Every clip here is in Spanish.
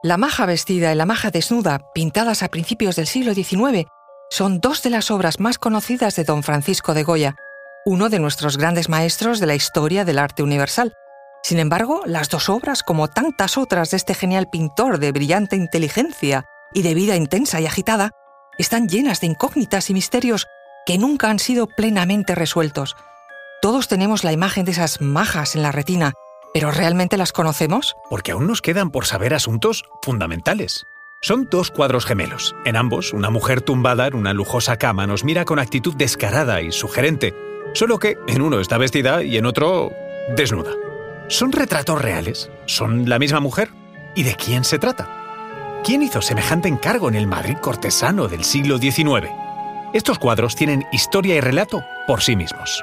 La maja vestida y la maja desnuda, pintadas a principios del siglo XIX, son dos de las obras más conocidas de don Francisco de Goya, uno de nuestros grandes maestros de la historia del arte universal. Sin embargo, las dos obras, como tantas otras de este genial pintor de brillante inteligencia y de vida intensa y agitada, están llenas de incógnitas y misterios que nunca han sido plenamente resueltos. Todos tenemos la imagen de esas majas en la retina, pero ¿realmente las conocemos? Porque aún nos quedan por saber asuntos fundamentales. Son dos cuadros gemelos. En ambos, una mujer tumbada en una lujosa cama nos mira con actitud descarada y sugerente, solo que en uno está vestida y en otro desnuda. ¿Son retratos reales? ¿Son la misma mujer? ¿Y de quién se trata? ¿Quién hizo semejante encargo en el Madrid cortesano del siglo XIX? Estos cuadros tienen historia y relato por sí mismos.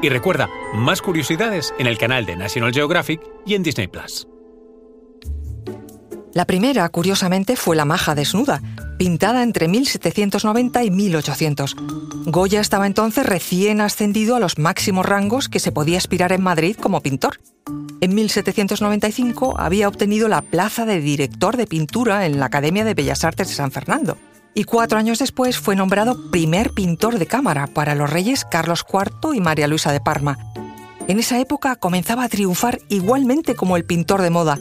Y recuerda, más curiosidades en el canal de National Geographic y en Disney Plus. La primera, curiosamente, fue la maja desnuda, pintada entre 1790 y 1800. Goya estaba entonces recién ascendido a los máximos rangos que se podía aspirar en Madrid como pintor. En 1795 había obtenido la plaza de director de pintura en la Academia de Bellas Artes de San Fernando y cuatro años después fue nombrado primer pintor de cámara para los reyes Carlos IV y María Luisa de Parma. En esa época comenzaba a triunfar igualmente como el pintor de moda,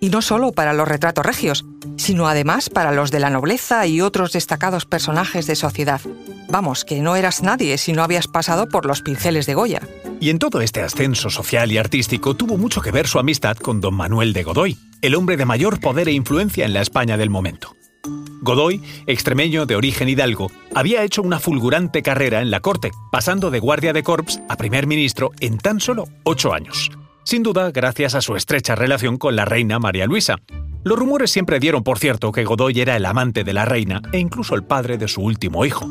y no solo para los retratos regios, sino además para los de la nobleza y otros destacados personajes de sociedad. Vamos, que no eras nadie si no habías pasado por los pinceles de Goya. Y en todo este ascenso social y artístico tuvo mucho que ver su amistad con don Manuel de Godoy, el hombre de mayor poder e influencia en la España del momento. Godoy, extremeño de origen hidalgo, había hecho una fulgurante carrera en la corte, pasando de guardia de corps a primer ministro en tan solo ocho años. Sin duda, gracias a su estrecha relación con la reina María Luisa. Los rumores siempre dieron, por cierto, que Godoy era el amante de la reina e incluso el padre de su último hijo.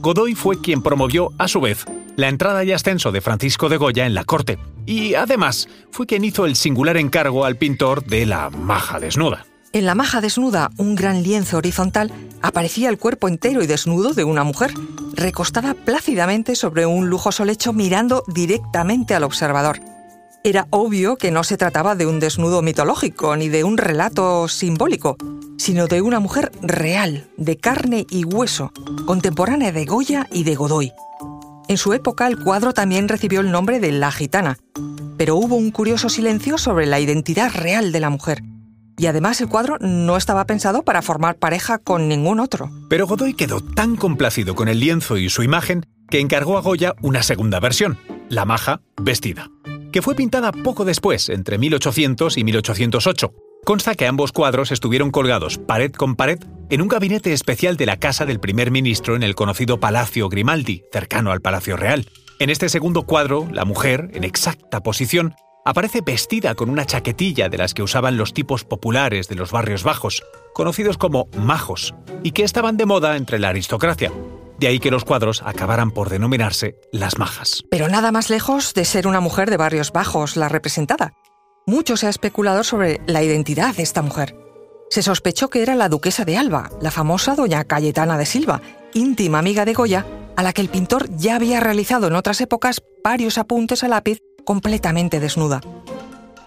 Godoy fue quien promovió, a su vez, la entrada y ascenso de Francisco de Goya en la corte, y además fue quien hizo el singular encargo al pintor de la maja desnuda. En la maja desnuda, un gran lienzo horizontal, aparecía el cuerpo entero y desnudo de una mujer, recostada plácidamente sobre un lujoso lecho mirando directamente al observador. Era obvio que no se trataba de un desnudo mitológico ni de un relato simbólico, sino de una mujer real, de carne y hueso, contemporánea de Goya y de Godoy. En su época el cuadro también recibió el nombre de La Gitana, pero hubo un curioso silencio sobre la identidad real de la mujer y además el cuadro no estaba pensado para formar pareja con ningún otro. Pero Godoy quedó tan complacido con el lienzo y su imagen que encargó a Goya una segunda versión, La Maja vestida, que fue pintada poco después, entre 1800 y 1808. Consta que ambos cuadros estuvieron colgados pared con pared en un gabinete especial de la casa del primer ministro en el conocido Palacio Grimaldi, cercano al Palacio Real. En este segundo cuadro, la mujer, en exacta posición, aparece vestida con una chaquetilla de las que usaban los tipos populares de los barrios bajos, conocidos como majos, y que estaban de moda entre la aristocracia. De ahí que los cuadros acabaran por denominarse las majas. Pero nada más lejos de ser una mujer de barrios bajos la representada. Mucho se ha especulado sobre la identidad de esta mujer. Se sospechó que era la duquesa de Alba, la famosa doña Cayetana de Silva, íntima amiga de Goya, a la que el pintor ya había realizado en otras épocas varios apuntes a lápiz completamente desnuda.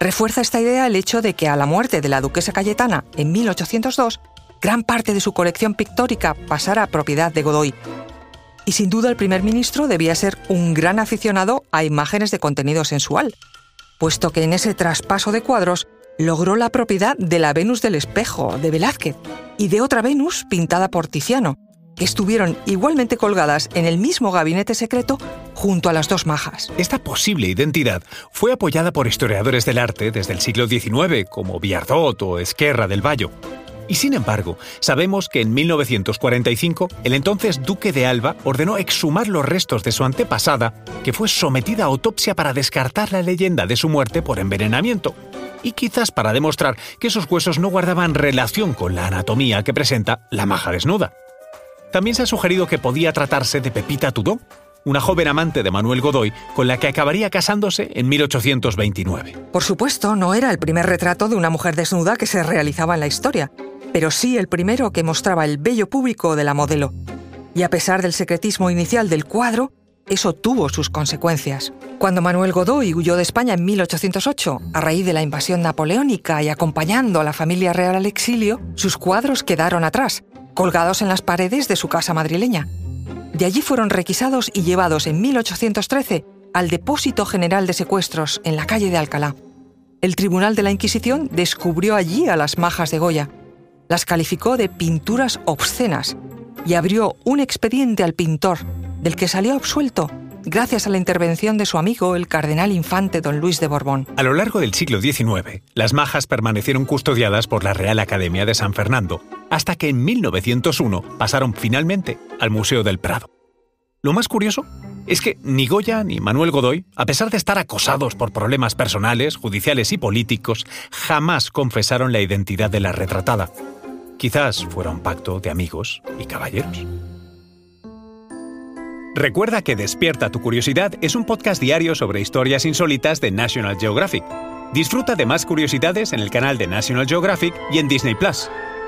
Refuerza esta idea el hecho de que a la muerte de la duquesa Cayetana en 1802, gran parte de su colección pictórica pasara a propiedad de Godoy. Y sin duda el primer ministro debía ser un gran aficionado a imágenes de contenido sensual, puesto que en ese traspaso de cuadros logró la propiedad de la Venus del espejo de Velázquez y de otra Venus pintada por Tiziano, que estuvieron igualmente colgadas en el mismo gabinete secreto junto a las dos majas. Esta posible identidad fue apoyada por historiadores del arte desde el siglo XIX, como Biardot o Esquerra del Valle. Y sin embargo, sabemos que en 1945 el entonces duque de Alba ordenó exhumar los restos de su antepasada, que fue sometida a autopsia para descartar la leyenda de su muerte por envenenamiento, y quizás para demostrar que esos huesos no guardaban relación con la anatomía que presenta la maja desnuda. También se ha sugerido que podía tratarse de Pepita Tudó, una joven amante de Manuel Godoy con la que acabaría casándose en 1829. Por supuesto, no era el primer retrato de una mujer desnuda que se realizaba en la historia, pero sí el primero que mostraba el bello público de la modelo. Y a pesar del secretismo inicial del cuadro, eso tuvo sus consecuencias. Cuando Manuel Godoy huyó de España en 1808, a raíz de la invasión napoleónica y acompañando a la familia real al exilio, sus cuadros quedaron atrás, colgados en las paredes de su casa madrileña. De allí fueron requisados y llevados en 1813 al Depósito General de Secuestros en la calle de Alcalá. El Tribunal de la Inquisición descubrió allí a las majas de Goya, las calificó de pinturas obscenas y abrió un expediente al pintor, del que salió absuelto gracias a la intervención de su amigo el cardenal infante don Luis de Borbón. A lo largo del siglo XIX, las majas permanecieron custodiadas por la Real Academia de San Fernando, hasta que en 1901 pasaron finalmente al Museo del Prado. Lo más curioso es que ni Goya ni Manuel Godoy, a pesar de estar acosados por problemas personales, judiciales y políticos, jamás confesaron la identidad de la retratada. Quizás fuera un pacto de amigos y caballeros. Recuerda que Despierta tu Curiosidad es un podcast diario sobre historias insólitas de National Geographic. Disfruta de más curiosidades en el canal de National Geographic y en Disney Plus.